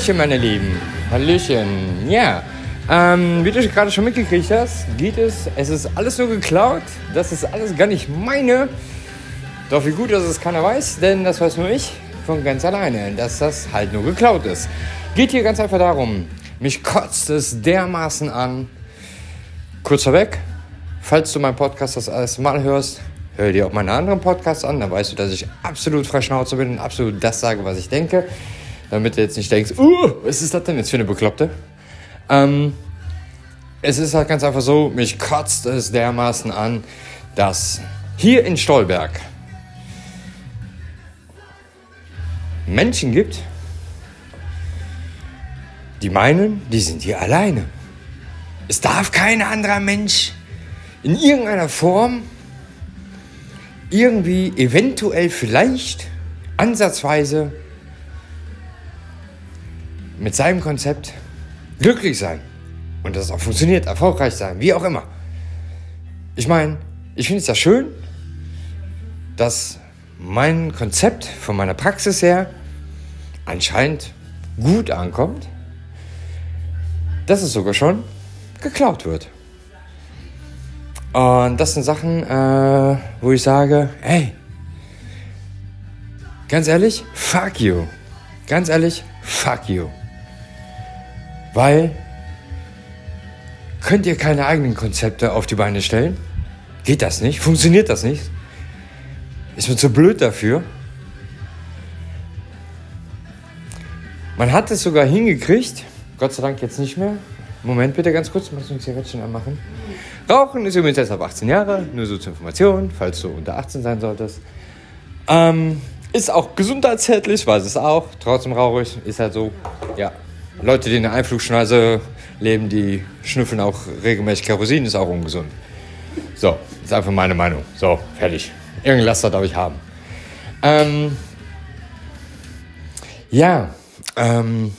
Hallöchen, meine Lieben. Hallöchen. Ja, ähm, wie du gerade schon mitgekriegt hast, geht es, es ist alles nur geklaut. Das ist alles gar nicht meine. Doch wie gut, dass es keiner weiß, denn das weiß nur ich von ganz alleine, dass das halt nur geklaut ist. Geht hier ganz einfach darum, mich kotzt es dermaßen an. Kurz vorweg, falls du meinen Podcast das erste Mal hörst, hör dir auch meine anderen Podcasts an, dann weißt du, dass ich absolut frei Schnauze bin und absolut das sage, was ich denke. Damit du jetzt nicht denkst, uh, was ist das denn jetzt für eine Bekloppte? Ähm, es ist halt ganz einfach so, mich kotzt es dermaßen an, dass hier in Stolberg Menschen gibt, die meinen, die sind hier alleine. Es darf kein anderer Mensch in irgendeiner Form irgendwie eventuell vielleicht ansatzweise mit seinem Konzept glücklich sein. Und das auch funktioniert, erfolgreich sein, wie auch immer. Ich meine, ich finde es ja schön, dass mein Konzept von meiner Praxis her anscheinend gut ankommt, dass es sogar schon geklaut wird. Und das sind Sachen, äh, wo ich sage, hey, ganz ehrlich, fuck you. Ganz ehrlich, fuck you. Weil könnt ihr keine eigenen Konzepte auf die Beine stellen? Geht das nicht? Funktioniert das nicht? Ist mir zu blöd dafür? Man hat es sogar hingekriegt, Gott sei Dank jetzt nicht mehr. Moment bitte ganz kurz, muss ich ein Zigarettchen anmachen. Rauchen ist übrigens erst ab 18 Jahre, nur so zur Information, falls du unter 18 sein solltest. Ähm, ist auch gesundheitsschädlich, weiß es auch. Trotzdem rauchig, ist halt so. Ja, Leute, die in der Einflugschneise leben, die schnüffeln auch regelmäßig Kerosin, ist auch ungesund. So, ist einfach meine Meinung. So, fertig. Irgendein Laster darf ich haben. Ähm, ja, ähm,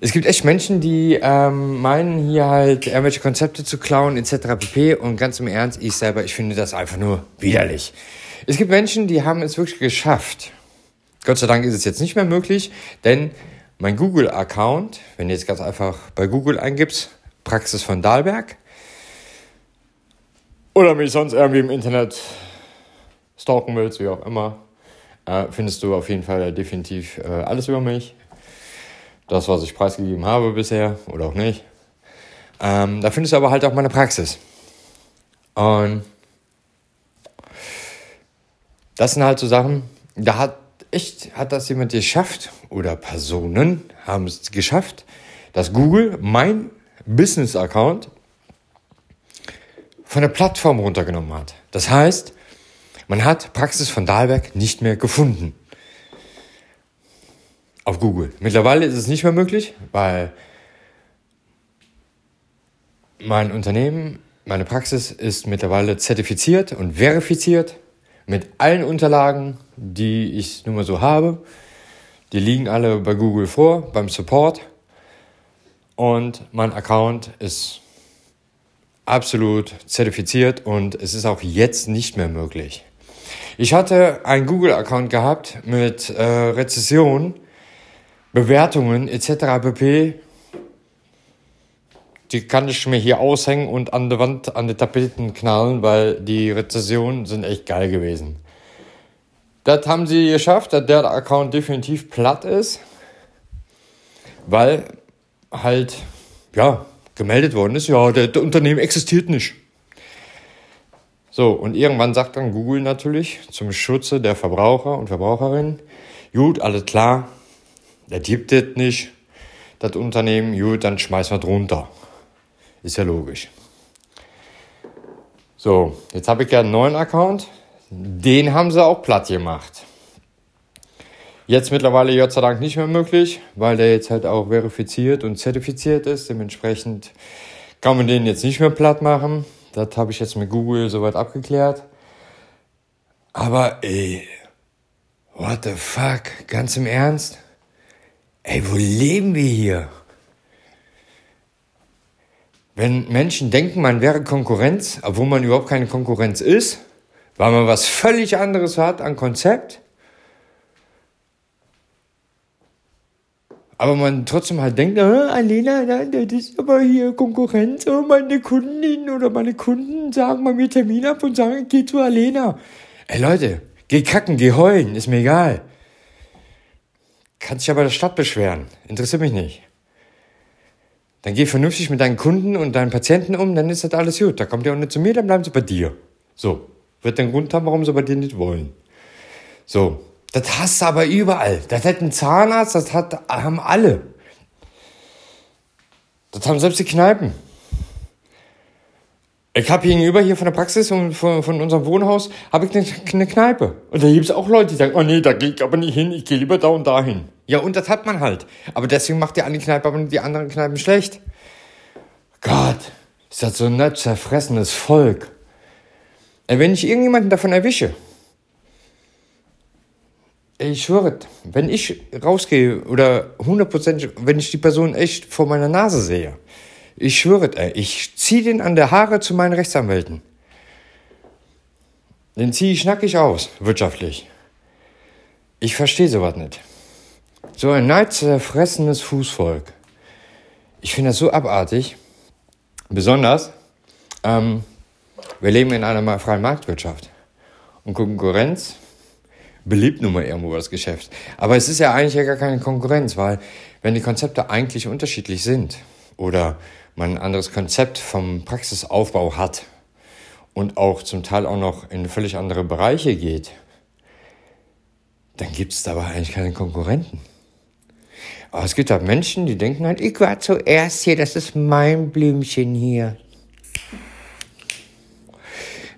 es gibt echt Menschen, die ähm, meinen, hier halt irgendwelche Konzepte zu klauen, etc. pp. Und ganz im Ernst, ich selber, ich finde das einfach nur widerlich. Es gibt Menschen, die haben es wirklich geschafft. Gott sei Dank ist es jetzt nicht mehr möglich, denn mein Google-Account, wenn du jetzt ganz einfach bei Google eingibst, Praxis von Dahlberg, oder mich sonst irgendwie im Internet stalken willst, wie auch immer, äh, findest du auf jeden Fall definitiv äh, alles über mich. Das, was ich preisgegeben habe bisher oder auch nicht. Ähm, da findest du aber halt auch meine Praxis. Und das sind halt so Sachen, da hat echt, hat das jemand geschafft oder Personen haben es geschafft, dass Google mein Business-Account von der Plattform runtergenommen hat. Das heißt, man hat Praxis von Dahlberg nicht mehr gefunden. Auf Google. Mittlerweile ist es nicht mehr möglich, weil mein Unternehmen, meine Praxis ist mittlerweile zertifiziert und verifiziert mit allen Unterlagen, die ich nun mal so habe. Die liegen alle bei Google vor, beim Support. Und mein Account ist absolut zertifiziert und es ist auch jetzt nicht mehr möglich. Ich hatte einen Google-Account gehabt mit äh, Rezession, Bewertungen etc. pp. Die kann ich mir hier aushängen und an der Wand, an die Tapeten knallen, weil die Rezessionen sind echt geil gewesen. Das haben sie geschafft, dass der Account definitiv platt ist, weil halt, ja, gemeldet worden ist, ja, der Unternehmen existiert nicht. So, und irgendwann sagt dann Google natürlich zum Schutze der Verbraucher und Verbraucherinnen, gut, alles klar, der gibt es nicht, das Unternehmen, gut, dann schmeißen wir drunter. Ist ja logisch. So, jetzt habe ich ja einen neuen Account. Den haben sie auch platt gemacht. Jetzt mittlerweile Gott sei Dank nicht mehr möglich, weil der jetzt halt auch verifiziert und zertifiziert ist. Dementsprechend kann man den jetzt nicht mehr platt machen. Das habe ich jetzt mit Google soweit abgeklärt. Aber ey, What the fuck? Ganz im Ernst? Ey, wo leben wir hier? Wenn Menschen denken, man wäre Konkurrenz, obwohl man überhaupt keine Konkurrenz ist, weil man was völlig anderes hat an Konzept, aber man trotzdem halt denkt, ah, Alena, das ist aber hier Konkurrenz, oh, meine Kundinnen oder meine Kunden sagen mal mir Termin ab und sagen, geh zu Alena. Ey Leute, geh kacken, geh heulen, ist mir egal. Kannst dich aber der Stadt beschweren, interessiert mich nicht. Dann geh vernünftig mit deinen Kunden und deinen Patienten um, dann ist das alles gut. Da kommt ihr auch nicht zu mir, dann bleiben sie bei dir. So, wird den Grund haben, warum sie bei dir nicht wollen. So, das hast du aber überall. Das hat ein Zahnarzt, das hat, haben alle. Das haben selbst die Kneipen. Ich habe gegenüber hier von der Praxis und von, von unserem Wohnhaus habe ich eine, eine Kneipe. Und da gibt es auch Leute, die sagen, oh nee, da gehe ich aber nicht hin, ich gehe lieber da und dahin. Ja, und das hat man halt. Aber deswegen macht die eine Kneipe aber die anderen Kneipen schlecht. Gott, ist das so ein zerfressenes Volk. Wenn ich irgendjemanden davon erwische, ich schwöre, wenn ich rausgehe oder hundertprozentig, wenn ich die Person echt vor meiner Nase sehe, ich schwöre, ich ziehe den an der Haare zu meinen Rechtsanwälten. Den ziehe ich nackig aus, wirtschaftlich. Ich verstehe sowas nicht. So ein neidzerfressenes Fußvolk. Ich finde das so abartig. Besonders, ähm, wir leben in einer freien Marktwirtschaft. Und Konkurrenz belebt nun mal irgendwo das Geschäft. Aber es ist ja eigentlich ja gar keine Konkurrenz, weil wenn die Konzepte eigentlich unterschiedlich sind oder man ein anderes Konzept vom Praxisaufbau hat und auch zum Teil auch noch in völlig andere Bereiche geht, dann gibt es dabei eigentlich keine Konkurrenten. Aber es gibt halt Menschen, die denken halt, ich war zuerst hier, das ist mein Blümchen hier.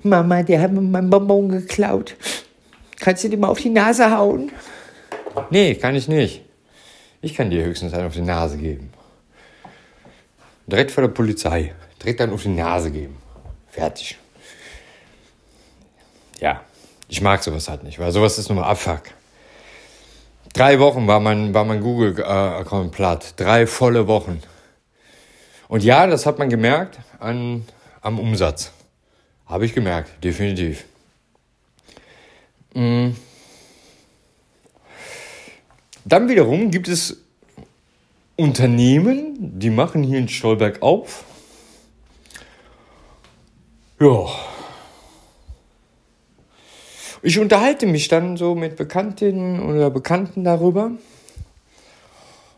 Mama, der hat mir mein Bonbon geklaut. Kannst du dir mal auf die Nase hauen? Nee, kann ich nicht. Ich kann dir höchstens einen auf die Nase geben. Direkt vor der Polizei. Direkt einen auf die Nase geben. Fertig. Ja, ich mag sowas halt nicht, weil sowas ist nur mal Abfuck. Drei Wochen war mein, war mein Google-Account platt. Drei volle Wochen. Und ja, das hat man gemerkt an, am Umsatz. Habe ich gemerkt, definitiv. Mhm. Dann wiederum gibt es Unternehmen, die machen hier in Stolberg auf. Ja. Ich unterhalte mich dann so mit Bekanntinnen oder Bekannten darüber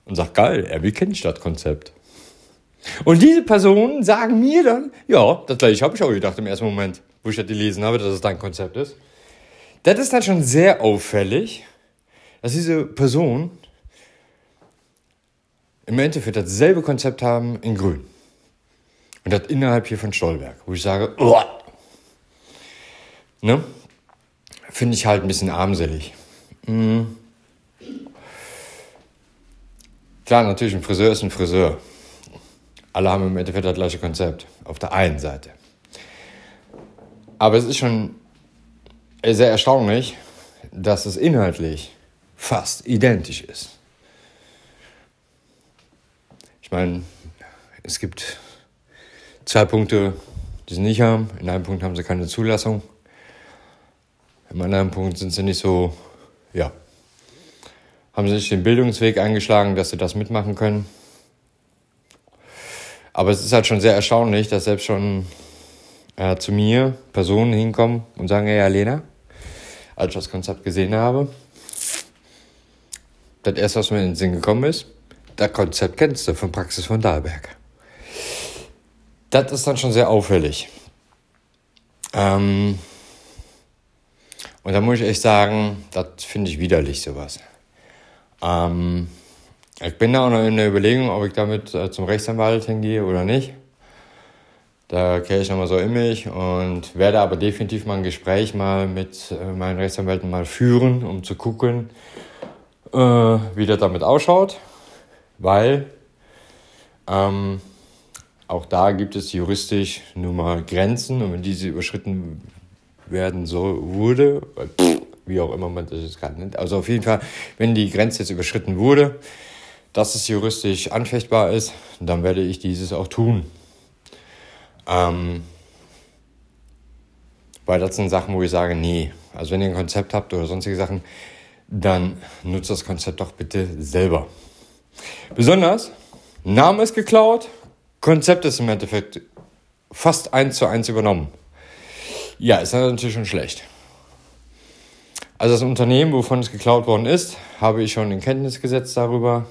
und sag, geil, will kein Stadtkonzept. Und diese Personen sagen mir dann, ja, das gleiche habe ich auch gedacht im ersten Moment, wo ich das gelesen habe, dass es dein Konzept ist. Das ist dann schon sehr auffällig, dass diese Person im Endeffekt dasselbe Konzept haben in Grün. Und das innerhalb hier von Stolberg, wo ich sage, Uah! ne? Finde ich halt ein bisschen armselig. Mhm. Klar, natürlich, ein Friseur ist ein Friseur. Alle haben im Endeffekt das gleiche Konzept. Auf der einen Seite. Aber es ist schon sehr erstaunlich, dass es inhaltlich fast identisch ist. Ich meine, es gibt zwei Punkte, die sie nicht haben. In einem Punkt haben sie keine Zulassung. Im anderen Punkt sind sie nicht so, ja, haben sie nicht den Bildungsweg eingeschlagen, dass sie das mitmachen können. Aber es ist halt schon sehr erstaunlich, dass selbst schon äh, zu mir Personen hinkommen und sagen, hey, Lena, als ich das Konzept gesehen habe, das erste, was mir in den Sinn gekommen ist, das Konzept kennst du von Praxis von Dahlberg. Das ist dann schon sehr auffällig. Ähm und da muss ich echt sagen, das finde ich widerlich, sowas. Ähm ich bin da auch noch in der Überlegung, ob ich damit äh, zum Rechtsanwalt hingehe oder nicht. Da kehre ich nochmal so in mich und werde aber definitiv mal ein Gespräch mal mit äh, meinen Rechtsanwälten mal führen, um zu gucken, äh, wie das damit ausschaut. Weil ähm, auch da gibt es juristisch nun mal Grenzen und wenn diese überschritten werden so wurde, wie auch immer man das jetzt gerade nennt. Also auf jeden Fall, wenn die Grenze jetzt überschritten wurde, dass es juristisch anfechtbar ist, dann werde ich dieses auch tun. Ähm, weil das sind Sachen, wo ich sage, nee, also wenn ihr ein Konzept habt oder sonstige Sachen, dann nutzt das Konzept doch bitte selber. Besonders, Name ist geklaut, Konzept ist im Endeffekt fast eins zu eins übernommen. Ja, ist natürlich schon schlecht. Also das Unternehmen, wovon es geklaut worden ist, habe ich schon in Kenntnis gesetzt darüber.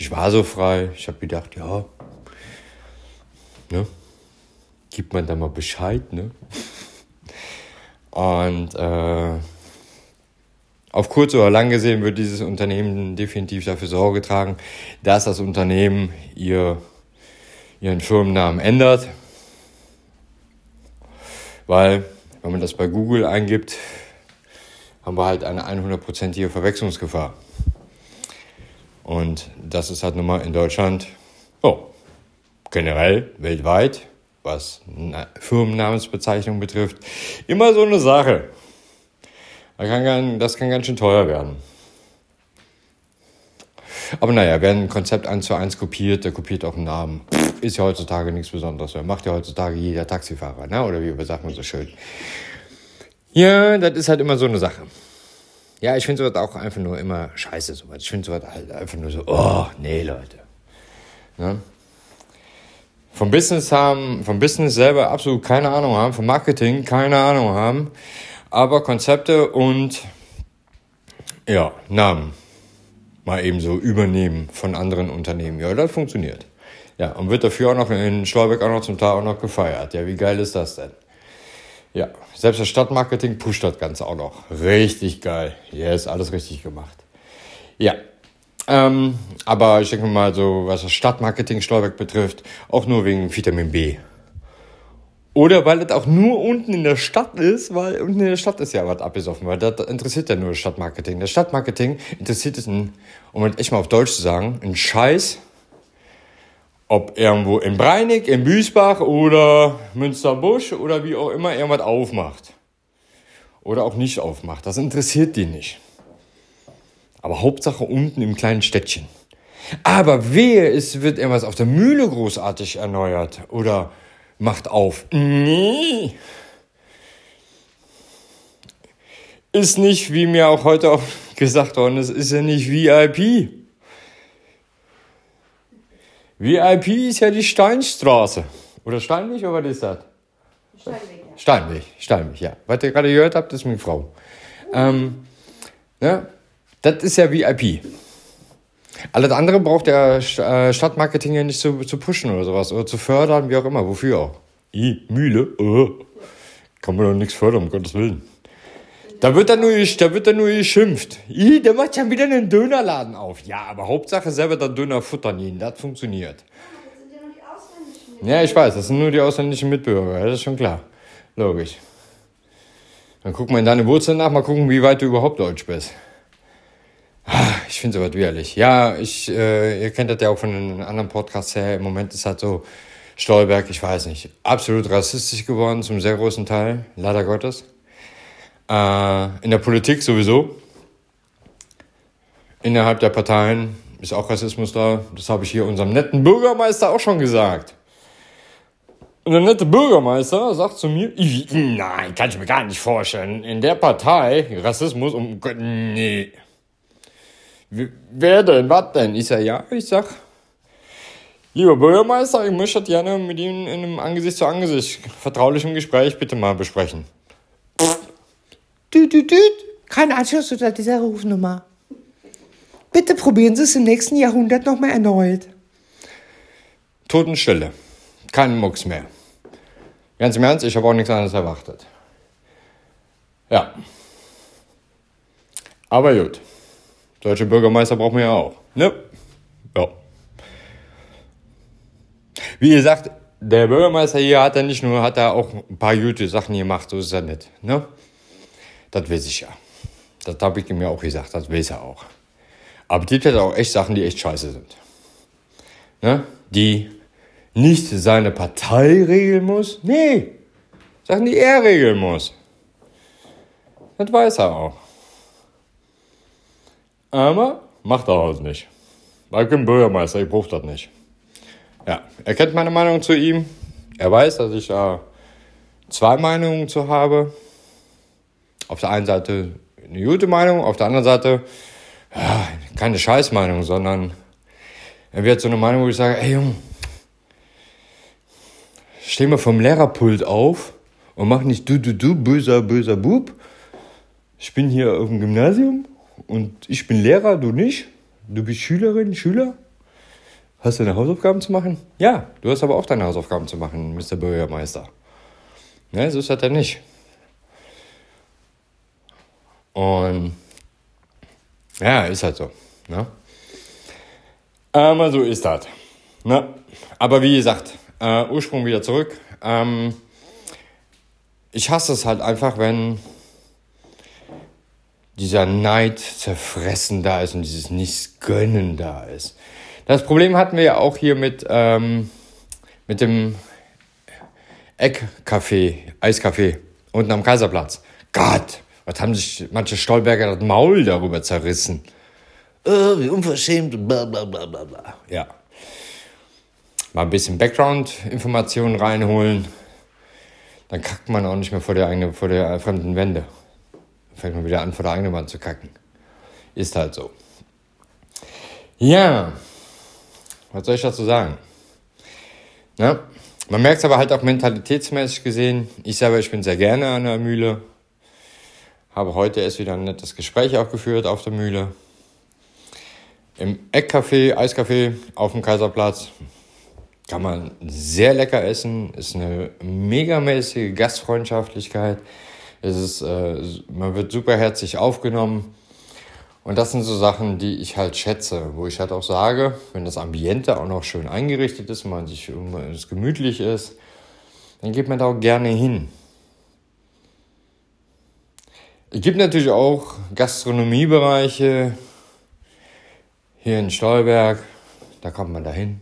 Ich war so frei. Ich habe gedacht, ja, ne, gibt man da mal Bescheid, ne? Und äh, auf kurz oder lang gesehen wird dieses Unternehmen definitiv dafür Sorge tragen, dass das Unternehmen ihr, ihren Firmennamen ändert. Weil, wenn man das bei Google eingibt, haben wir halt eine 100%ige Verwechslungsgefahr. Und das ist halt nun mal in Deutschland, oh, generell weltweit, was Firmennamensbezeichnung betrifft, immer so eine Sache. Das kann, ganz schön teuer werden. Aber naja, wer ein Konzept eins zu eins kopiert, der kopiert auch einen Namen. Ist ja heutzutage nichts Besonderes. Macht ja heutzutage jeder Taxifahrer, ne? oder wie sagt man so schön. Ja, das ist halt immer so eine Sache. Ja, ich finde sowas auch einfach nur immer scheiße, sowas. Ich finde sowas halt einfach nur so, oh, nee, Leute. Ne? Vom Business haben, vom Business selber absolut keine Ahnung haben, vom Marketing keine Ahnung haben, aber Konzepte und ja, Namen mal eben so übernehmen von anderen Unternehmen. Ja, das funktioniert. Ja, und wird dafür auch noch in Stolberg auch noch zum Teil auch noch gefeiert. Ja, wie geil ist das denn? Ja, selbst das Stadtmarketing pusht das Ganze auch noch. Richtig geil. Ist alles richtig gemacht. Ja, ähm, aber ich denke mal so, was das Stadtmarketing Stolberg betrifft, auch nur wegen Vitamin B. Oder weil das auch nur unten in der Stadt ist, weil unten in der Stadt ist ja was abgesoffen, weil das interessiert ja nur das Stadtmarketing. Das Stadtmarketing interessiert es, um es echt mal auf Deutsch zu sagen, ein Scheiß, ob irgendwo in Breinig, in Büsbach oder Münsterbusch oder wie auch immer irgendwas aufmacht. Oder auch nicht aufmacht. Das interessiert die nicht. Aber Hauptsache unten im kleinen Städtchen. Aber wehe, es wird irgendwas auf der Mühle großartig erneuert oder macht auf. Nee. Ist nicht, wie mir auch heute auch gesagt worden ist, ist ja nicht VIP. VIP ist ja die Steinstraße. Oder Steinweg, oder was ist das? Steinweg, ja. Steinweg, Steinweg, ja. Was ihr gerade gehört habt, ist meine Frau. Ähm, ja, das ist ja VIP. Alles andere braucht der äh, Stadtmarketing ja nicht zu, zu pushen oder sowas. Oder zu fördern, wie auch immer. Wofür auch? I, Mühle? Oh. Kann man doch nichts fördern, um Gottes Willen. Da wird dann nur, da wird dann nur geschimpft. I, der macht ja wieder einen Dönerladen auf. Ja, aber Hauptsache selber der Döner futtern ihn. Das funktioniert. Ja, ich weiß, das sind nur die ausländischen Mitbürger. Das ist schon klar. Logisch. Dann gucken wir in deine Wurzeln nach, mal gucken, wie weit du überhaupt Deutsch bist. Ah, ich finde sowas widerlich. Ja, ich, äh, ihr kennt das ja auch von einem anderen Podcast her. Im Moment ist halt so Stolberg, ich weiß nicht, absolut rassistisch geworden zum sehr großen Teil, leider Gottes. Äh, in der Politik sowieso. Innerhalb der Parteien ist auch Rassismus da. Das habe ich hier unserem netten Bürgermeister auch schon gesagt. Und der nette Bürgermeister sagt zu mir, nein, kann ich mir gar nicht vorstellen. In der Partei Rassismus um nee. Wer denn? Was denn? Ich sag, ja, ich sag, lieber Bürgermeister, ich möchte das gerne mit Ihnen in einem Angesicht zu Angesicht vertraulichen Gespräch bitte mal besprechen. Kein Anschluss unter dieser Rufnummer. Bitte probieren Sie es im nächsten Jahrhundert nochmal erneut. Totenstille. Kein Mucks mehr. Ganz im Ernst, ich habe auch nichts anderes erwartet. Ja. Aber gut. Deutsche Bürgermeister brauchen wir ja auch. Ne? Ja. Wie gesagt, der Bürgermeister hier hat ja nicht nur, hat er auch ein paar gute Sachen gemacht, so ist er nicht. Ne? Das weiß ich ja. Das habe ich ihm ja auch gesagt, das weiß er auch. Aber die hat auch echt Sachen, die echt scheiße sind. Ne? Die nicht seine Partei regeln muss. Nee. Sachen, die er regeln muss. Das weiß er auch. Aber macht daraus nicht. Weil ich bin Bürgermeister, ich brauche das nicht. Ja, er kennt meine Meinung zu ihm. Er weiß, dass ich da zwei Meinungen zu habe. Auf der einen Seite eine gute Meinung, auf der anderen Seite ja, keine Scheißmeinung, sondern er wird so eine Meinung, wo ich sage, ey Junge, steh mal vom Lehrerpult auf und mach nicht du, du, du, böser, böser Bub. Ich bin hier auf dem Gymnasium und ich bin Lehrer, du nicht. Du bist Schülerin, Schüler. Hast du deine Hausaufgaben zu machen? Ja, du hast aber auch deine Hausaufgaben zu machen, Mr. Bürgermeister. Ne, so ist das ja nicht. Und ja, ist halt so. Ne? Aber so ist das. Ne? Aber wie gesagt, äh, Ursprung wieder zurück. Ähm, ich hasse es halt einfach, wenn dieser Neid zerfressen da ist und dieses Nichts-Gönnen da ist. Das Problem hatten wir ja auch hier mit, ähm, mit dem Eckcafé, Eiscafé unten am Kaiserplatz. Gott, was haben sich manche Stolberger das Maul darüber zerrissen? Oh, wie unverschämt, bla bla bla bla bla. Ja. Mal ein bisschen Background-Informationen reinholen. Dann kackt man auch nicht mehr vor der, eigenen, vor der fremden Wände. Dann fängt man wieder an, vor der eigenen Wand zu kacken. Ist halt so. Ja, was soll ich dazu sagen? Na, man merkt es aber halt auch mentalitätsmäßig gesehen. Ich selber, ich bin sehr gerne an der Mühle. Habe heute erst wieder ein nettes Gespräch auch auf der Mühle. Im Eckcafé, Eiscafé auf dem Kaiserplatz kann man sehr lecker essen. Ist eine megamäßige Gastfreundschaftlichkeit. Es ist, äh, man wird super herzlich aufgenommen. Und das sind so Sachen, die ich halt schätze, wo ich halt auch sage, wenn das Ambiente auch noch schön eingerichtet ist, man sich es gemütlich ist, dann geht man da auch gerne hin. Es gibt natürlich auch Gastronomiebereiche hier in Stolberg, da kommt man da hin.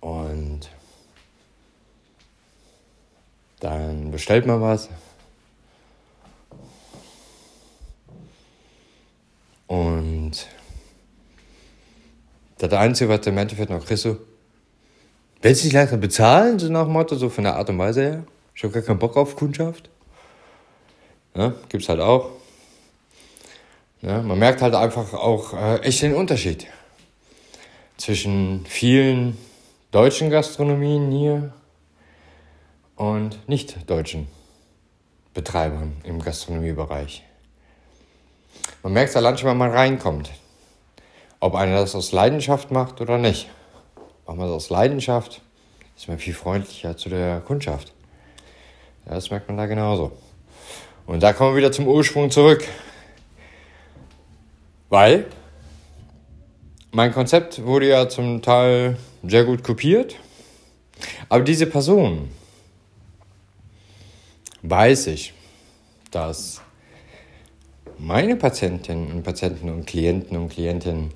Und dann bestellt man was. Und das Einzige, was der Endeffekt noch kriegst, so, willst du nicht langsam bezahlen? So nach Motto, so von der Art und Weise her. Ich habe gar keinen Bock auf Kundschaft. Ja, gibt's halt auch. Ja, man merkt halt einfach auch äh, echt den Unterschied zwischen vielen deutschen Gastronomien hier und nicht deutschen Betreibern im Gastronomiebereich. Man merkt es allein schon, wenn man reinkommt. Ob einer das aus Leidenschaft macht oder nicht. Macht man das aus Leidenschaft, ist man viel freundlicher zu der Kundschaft. Ja, das merkt man da genauso. Und da kommen wir wieder zum Ursprung zurück. Weil mein Konzept wurde ja zum Teil sehr gut kopiert. Aber diese Person weiß ich, dass meine Patientinnen und Patienten und Klienten und Klientinnen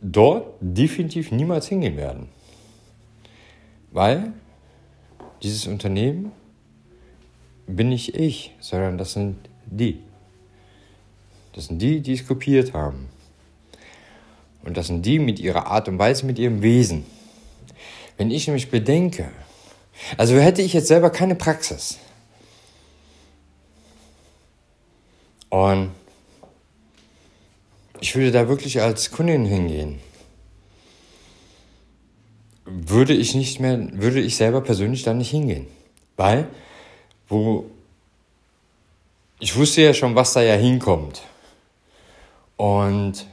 dort definitiv niemals hingehen werden. Weil dieses Unternehmen bin nicht ich, sondern das sind die. Das sind die, die es kopiert haben. Und das sind die mit ihrer Art und Weise, mit ihrem Wesen. Wenn ich nämlich bedenke, also hätte ich jetzt selber keine Praxis, Und ich würde da wirklich als Kundin hingehen. Würde ich nicht mehr, würde ich selber persönlich da nicht hingehen. Weil, wo, ich wusste ja schon, was da ja hinkommt. Und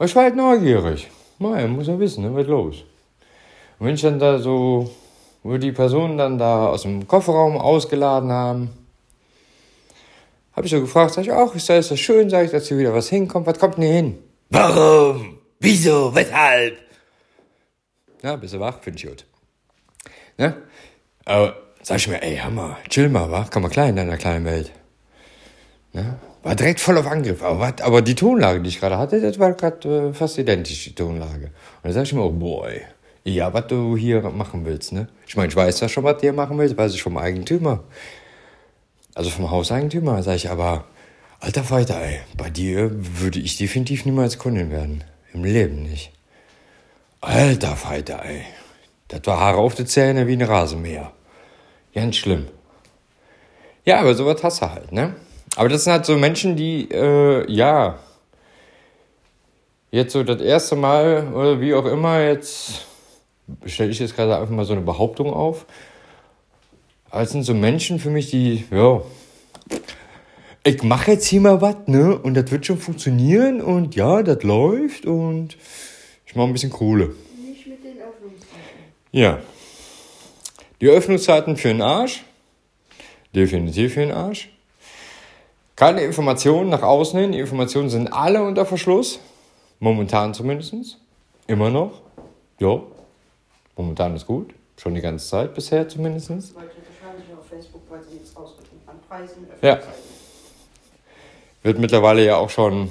ich war halt neugierig. Mal, muss ja wissen, ne, was los. Und wenn ich dann da so, wo die Personen dann da aus dem Kofferraum ausgeladen haben, habe ich so gefragt, sag ich, ach, ist das schön, sag ich, dass hier wieder was hinkommt. Was kommt denn hier hin? Warum? Wieso? Weshalb? Na, bist du wach? Finde ich gut. Ne? Aber sag ich mir, ey, Hammer, chill mal, wa? Komm mal klein in deiner kleinen Welt. Ne? War direkt voll auf Angriff. Aber, aber die Tonlage, die ich gerade hatte, das war gerade äh, fast identisch, die Tonlage. Und dann sag ich mir, oh boy, ja, was du hier machen willst, ne? Ich meine, ich weiß ja schon, was du hier machen willst, weiß ich vom Eigentümer. Also vom Hauseigentümer sage ich aber, alter Falter, ey, bei dir würde ich definitiv niemals Kundin werden. Im Leben nicht. Alter Falter, ey. Das war Haare auf die Zähne wie ein Rasenmäher. Ganz schlimm. Ja, aber sowas hast du halt, ne? Aber das sind halt so Menschen, die, äh, ja, jetzt so das erste Mal oder wie auch immer, jetzt stelle ich jetzt gerade einfach mal so eine Behauptung auf. Aber es sind so Menschen für mich, die, ja, ich mache jetzt hier mal was, ne? Und das wird schon funktionieren und ja, das läuft und ich mache ein bisschen Kohle. Nicht mit den Öffnungszeiten. Ja. Die Öffnungszeiten für den Arsch. Definitiv für den Arsch. Keine Informationen nach außen hin. Die Informationen sind alle unter Verschluss. Momentan zumindest. Immer noch. Ja. Momentan ist gut. Schon die ganze Zeit bisher zumindest. Leute wahrscheinlich auf Facebook, Ja. Wird mittlerweile ja auch schon.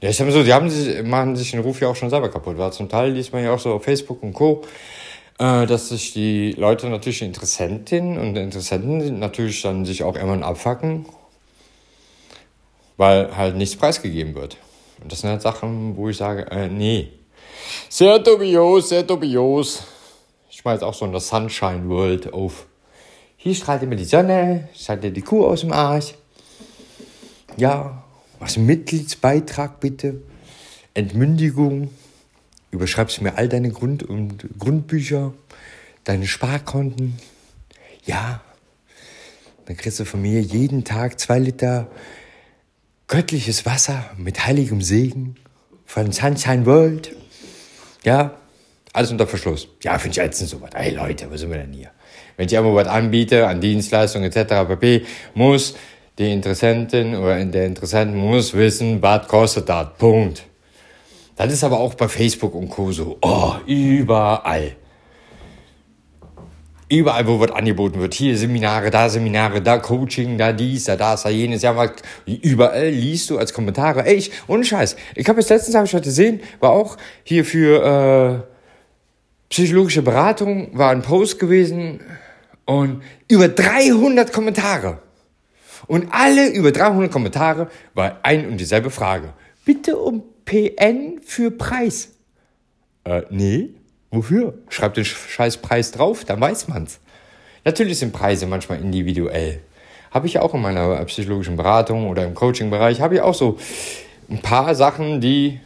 Ja, ich sag mal so, die haben sich, machen sich den Ruf ja auch schon selber kaputt. Weil zum Teil liest man ja auch so auf Facebook und Co., äh, dass sich die Leute natürlich die Interessentinnen und Interessenten natürlich dann sich auch irgendwann abfacken, weil halt nichts preisgegeben wird. Und das sind halt Sachen, wo ich sage, äh, nee. Sehr dubios, sehr dubios. Ich jetzt auch so in der Sunshine World auf. Hier strahlt immer die Sonne, strahlt dir die Kuh aus dem Arsch. Ja, was Mitgliedsbeitrag bitte? Entmündigung. Überschreibst mir all deine Grund- und Grundbücher, deine Sparkonten. Ja, dann kriegst du von mir jeden Tag zwei Liter göttliches Wasser mit heiligem Segen von Sunshine World. Ja, alles unter Verschluss. Ja, finde ich ätzend sowas. Ey Leute, wo sind wir denn hier? Wenn ich irgendwo was anbiete, an Dienstleistungen etc. pp., muss die Interessentin oder der Interessent muss wissen, was kostet das. Punkt. Das ist aber auch bei Facebook und Co. so. Oh, überall. Überall, wo was angeboten wird. Hier Seminare, da Seminare, da Coaching, da dies, da das, da jenes. Ja, mal, überall liest du als Kommentare. Ey, ich, ohne Scheiß. Ich habe jetzt letztens, habe ich heute gesehen, war auch hier für äh, psychologische Beratung, war ein Post gewesen und über 300 Kommentare. Und alle über 300 Kommentare war ein und dieselbe Frage. Bitte um PN für Preis. Äh, nee. Wofür? Schreibt den scheiß Preis drauf, dann weiß man's. Natürlich sind Preise manchmal individuell. Habe ich auch in meiner psychologischen Beratung oder im Coaching-Bereich, habe ich auch so ein paar Sachen, die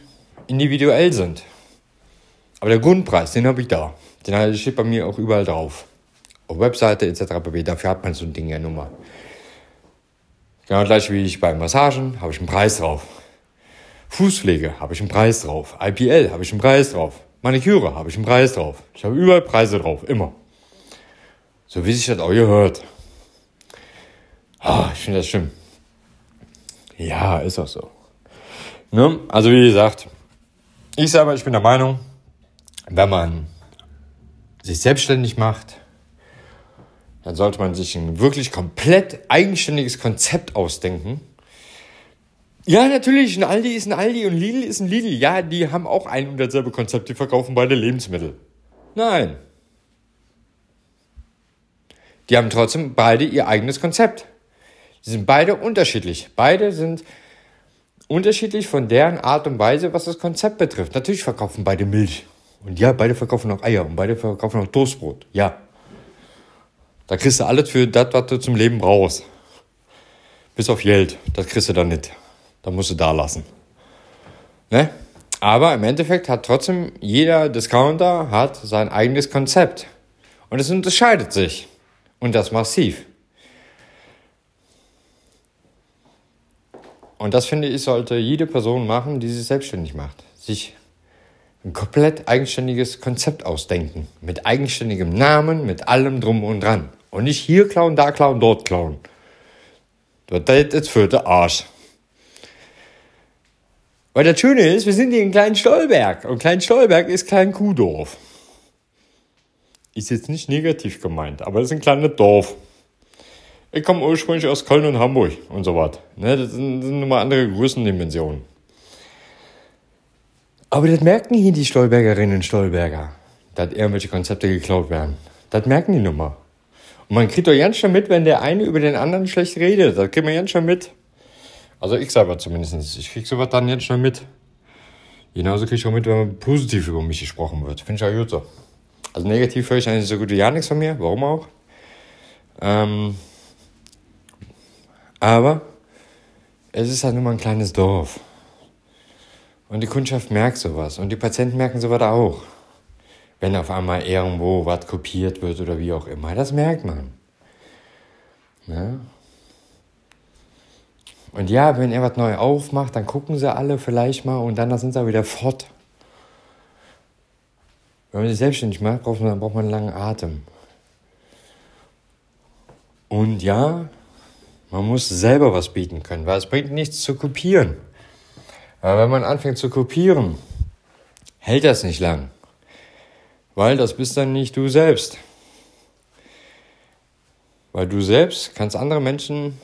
individuell sind. Aber der Grundpreis, den habe ich da. Den steht bei mir auch überall drauf. Auf Webseite etc. Dafür hat man so ein Ding ja nun mal. Genau gleich wie ich bei Massagen habe ich einen Preis drauf. Fußpflege habe ich einen Preis drauf. IPL habe ich einen Preis drauf. Maniküre habe ich einen Preis drauf. Ich habe überall Preise drauf, immer. So wie sich das auch gehört. Ah, ich finde das schlimm. Ja, ist auch so. Ne? Also wie gesagt, ich selber, ich bin der Meinung, wenn man sich selbstständig macht, dann sollte man sich ein wirklich komplett eigenständiges Konzept ausdenken. Ja, natürlich, ein Aldi ist ein Aldi und Lidl ist ein Lidl. Ja, die haben auch ein und dasselbe Konzept, die verkaufen beide Lebensmittel. Nein. Die haben trotzdem beide ihr eigenes Konzept. Die sind beide unterschiedlich. Beide sind unterschiedlich von deren Art und Weise, was das Konzept betrifft. Natürlich verkaufen beide Milch. Und ja, beide verkaufen auch Eier und beide verkaufen auch Toastbrot. Ja. Da kriegst du alles für das, was du zum Leben brauchst. Bis auf Geld. Das kriegst du dann nicht. Da musst du da lassen. Ne? Aber im Endeffekt hat trotzdem jeder Discounter hat sein eigenes Konzept. Und es unterscheidet sich. Und das massiv. Und das finde ich, sollte jede Person machen, die sich selbstständig macht. Sich ein komplett eigenständiges Konzept ausdenken. Mit eigenständigem Namen, mit allem drum und dran. Und nicht hier klauen, da klauen, dort klauen. Das ist für den Arsch. Weil das Schöne ist, wir sind hier in Klein Stolberg. Und Klein Stolberg ist Klein Kuhdorf. Ist jetzt nicht negativ gemeint, aber es ist ein kleines Dorf. Ich komme ursprünglich aus Köln und Hamburg und so was. Ne, das sind, das sind nochmal andere Größendimensionen. Aber das merken hier die Stolbergerinnen und Stolberger, dass irgendwelche Konzepte geklaut werden. Das merken die nun mal. Und man kriegt doch ganz schon mit, wenn der eine über den anderen schlecht redet. Das kriegt man ganz schon mit. Also ich selber zumindest. Ich krieg sowas dann jetzt schon mit. Genauso krieg ich auch mit, wenn positiv über mich gesprochen wird. Finde ich auch gut so. Also negativ höre ich eigentlich so gut wie gar nichts von mir. Warum auch? Ähm, aber es ist halt nur mal ein kleines Dorf. Und die Kundschaft merkt sowas. Und die Patienten merken sowas auch. Wenn auf einmal irgendwo was kopiert wird oder wie auch immer. Das merkt man. Ne? Und ja, wenn er was neu aufmacht, dann gucken sie alle vielleicht mal und dann sind sie wieder fort. Wenn man sich selbstständig macht, braucht man, braucht man einen langen Atem. Und ja, man muss selber was bieten können, weil es bringt nichts zu kopieren. Aber wenn man anfängt zu kopieren, hält das nicht lang. Weil das bist dann nicht du selbst. Weil du selbst kannst andere Menschen,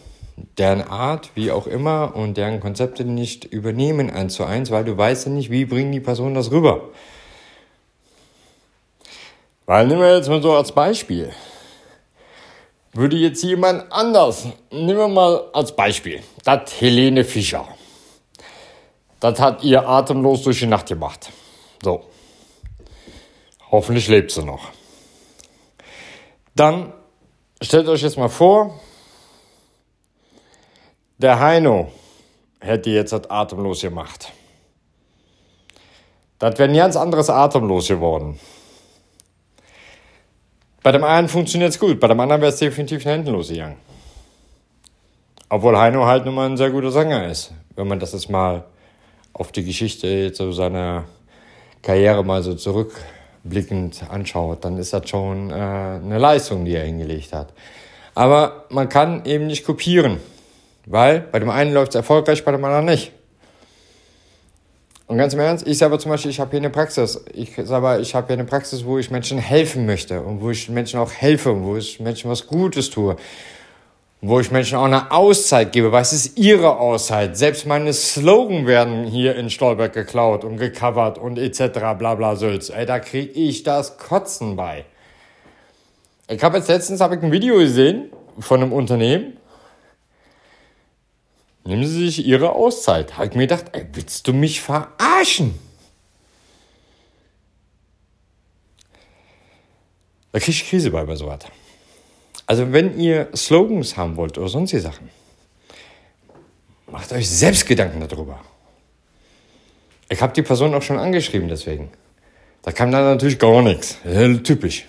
deren Art, wie auch immer, und deren Konzepte nicht übernehmen eins zu eins, weil du weißt ja nicht, wie bringen die Personen das rüber. Weil nehmen wir jetzt mal so als Beispiel. Würde jetzt jemand anders, nehmen wir mal als Beispiel, das Helene Fischer. Das hat ihr atemlos durch die Nacht gemacht. So. Hoffentlich lebt sie noch. Dann stellt euch jetzt mal vor, der Heino hätte jetzt das atemlos gemacht. Das wäre ein ganz anderes atemlos geworden. Bei dem einen funktioniert es gut, bei dem anderen wäre es definitiv nach hinten losgegangen. Obwohl Heino halt nun mal ein sehr guter Sänger ist. Wenn man das jetzt mal auf die Geschichte so seiner Karriere mal so zurückblickend anschaut, dann ist das schon äh, eine Leistung, die er hingelegt hat. Aber man kann eben nicht kopieren, weil bei dem einen läuft es erfolgreich, bei dem anderen nicht. Und ganz im Ernst, ich selber zum Beispiel, ich habe hier eine Praxis. Ich selber, ich habe hier eine Praxis, wo ich Menschen helfen möchte und wo ich Menschen auch helfe und wo ich Menschen was Gutes tue. Wo ich Menschen auch eine Auszeit gebe, weil es ist ihre Auszeit. Selbst meine Slogan werden hier in Stolberg geklaut und gecovert und etc. bla bla Sülz. Ey, da krieg ich das Kotzen bei. Ich habe jetzt letztens hab ich ein Video gesehen von einem Unternehmen, Nehmen Sie sich Ihre Auszeit. Habe ich mir gedacht, ey, willst du mich verarschen? Da kriege ich Krise bei bei sowas. Also wenn ihr Slogans haben wollt oder sonstige Sachen, macht euch selbst Gedanken darüber. Ich habe die Person auch schon angeschrieben deswegen. Da kam dann natürlich gar nichts. Typisch.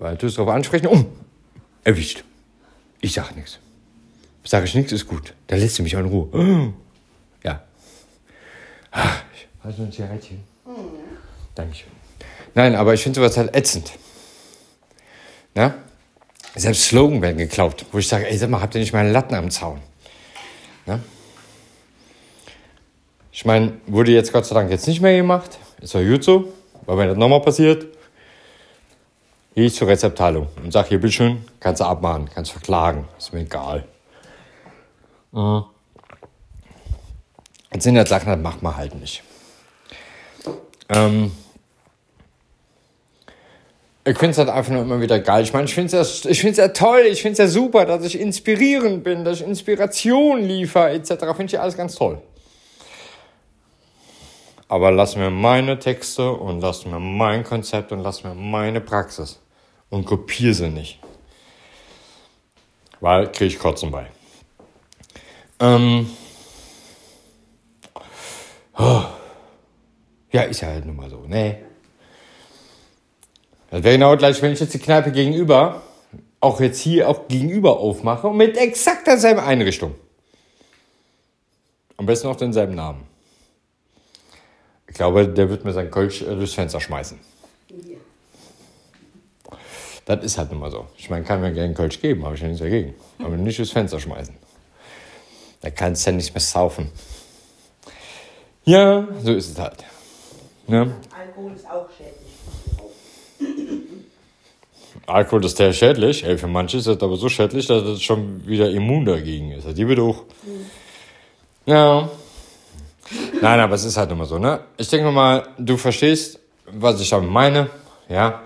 Weil du es darauf ansprechen, um, erwischt. Ich sage nichts. Sage ich nichts, ist gut. Dann lässt sie mich auch in Ruhe. Ja. Ach, hast du ein Zigarettchen? Mhm. Dankeschön. Nein, aber ich finde sowas halt ätzend. Na? Selbst Slogan werden geklaut, wo ich sage, ey, sag mal, habt ihr nicht meine Latten am Zaun? Na? Ich meine, wurde jetzt Gott sei Dank jetzt nicht mehr gemacht. Ist doch gut so. Weil wenn das nochmal passiert, gehe ich zur Rezeptteilung und sage, hier, bitteschön, kannst du abmahnen, kannst verklagen. Ist mir egal. Mhm. Das sind halt Sachen, das macht man halt nicht. Ähm, ich finde es halt einfach nur immer wieder geil. Ich meine, ich finde es ja, find's ja toll, ich finde es ja super, dass ich inspirierend bin, dass ich Inspiration liefere, etc. Finde ich alles ganz toll. Aber lass mir meine Texte und lass mir mein Konzept und lass mir meine Praxis. Und kopiere sie nicht. Weil kriege ich Kotzen bei. Ähm, oh. Ja, ist ja halt nun mal so, ne? Das wäre genau gleich, wenn ich jetzt die Kneipe gegenüber, auch jetzt hier auch gegenüber aufmache und mit exakt derselben Einrichtung. Am besten auch denselben Namen. Ich glaube, der wird mir sein Kölsch äh, durchs Fenster schmeißen. Ja. Das ist halt nun mal so. Ich meine, kann mir gerne Kölsch geben, habe ich ja nichts dagegen. Aber nicht durchs Fenster schmeißen. Da kannst du ja nicht mehr saufen. Ja, so ist es halt. Ne? Alkohol ist auch schädlich. Alkohol ist sehr schädlich. Ey, für manche ist das aber so schädlich, dass es schon wieder immun dagegen ist. Die wird auch. Mhm. Ja. Nein, aber es ist halt immer so, ne? Ich denke mal, du verstehst, was ich damit meine, ja?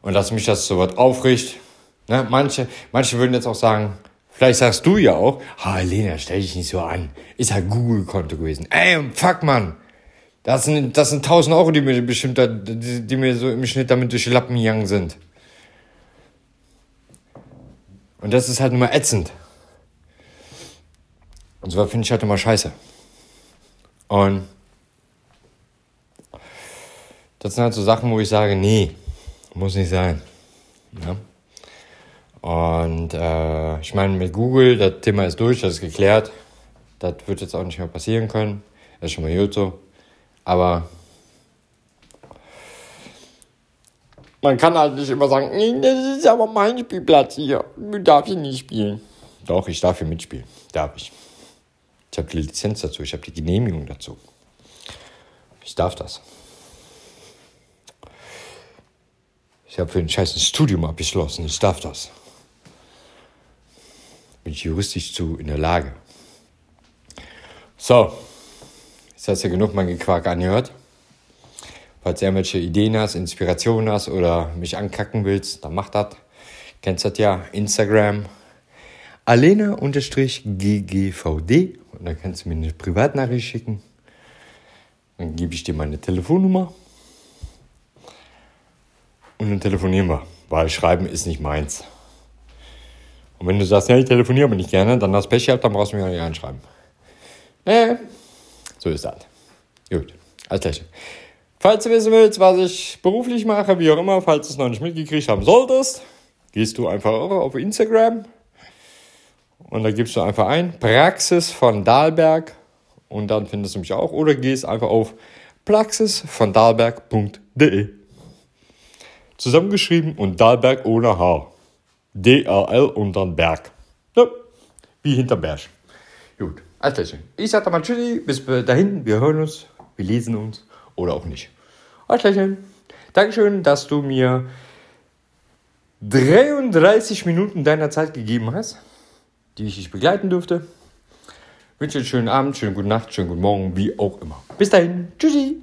Und dass mich das so was aufricht. Ne? Manche, manche würden jetzt auch sagen, vielleicht sagst du ja auch, ha, Lena, stell dich nicht so an. Ist halt Google-Konto gewesen. Ey, fuck, Mann. Das sind, das sind 1000 Euro, die mir bestimmt, da, die, die mir so im Schnitt damit durch die Lappen gegangen sind. Und das ist halt mal ätzend. Und so finde ich halt immer scheiße. Und das sind halt so Sachen, wo ich sage, nee, muss nicht sein. Ja? Und äh, ich meine, mit Google, das Thema ist durch, das ist geklärt. Das wird jetzt auch nicht mehr passieren können. Das ist schon mal gut so. Aber man kann halt nicht immer sagen, nee, das ist aber mein Spielplatz hier. Du darfst hier nicht spielen. Doch, ich darf hier mitspielen. Darf ich. Ich habe die Lizenz dazu, ich habe die Genehmigung dazu. Ich darf das. Ich habe für ein scheißes Studium abgeschlossen, ich darf das. Bin ich juristisch zu in der Lage. So, jetzt hast du ja genug mein Gequark angehört. Falls du irgendwelche Ideen hast, Inspirationen hast oder mich ankacken willst, dann mach das. Kennst das ja, Instagram, alena-ggvd und dann kannst du mir eine Privatnachricht schicken. Dann gebe ich dir meine Telefonnummer und dann telefonieren wir, weil Schreiben ist nicht meins. Und wenn du sagst, ja, ich telefoniere aber nicht gerne, dann hast Pech gehabt, dann brauchst du mir auch nicht anschreiben. Äh, so ist das. Gut, alles klar. Falls du wissen willst, was ich beruflich mache, wie auch immer, falls du es noch nicht mitgekriegt haben solltest, gehst du einfach auf Instagram und da gibst du einfach ein Praxis von Dahlberg und dann findest du mich auch oder gehst einfach auf praxisvondalberg.de. Zusammengeschrieben und Dahlberg ohne H. D-A-L und dann Berg. Ja, wie hinterm Berg. Gut, alles klar. Ich sag dann mal Tschüssi, bis dahin, wir hören uns, wir lesen uns oder auch nicht. Alles klar. Dankeschön, dass du mir 33 Minuten deiner Zeit gegeben hast die ich dich begleiten durfte. Ich wünsche dir einen schönen Abend, schönen guten Nacht, schönen guten Morgen, wie auch immer. Bis dahin. Tschüssi.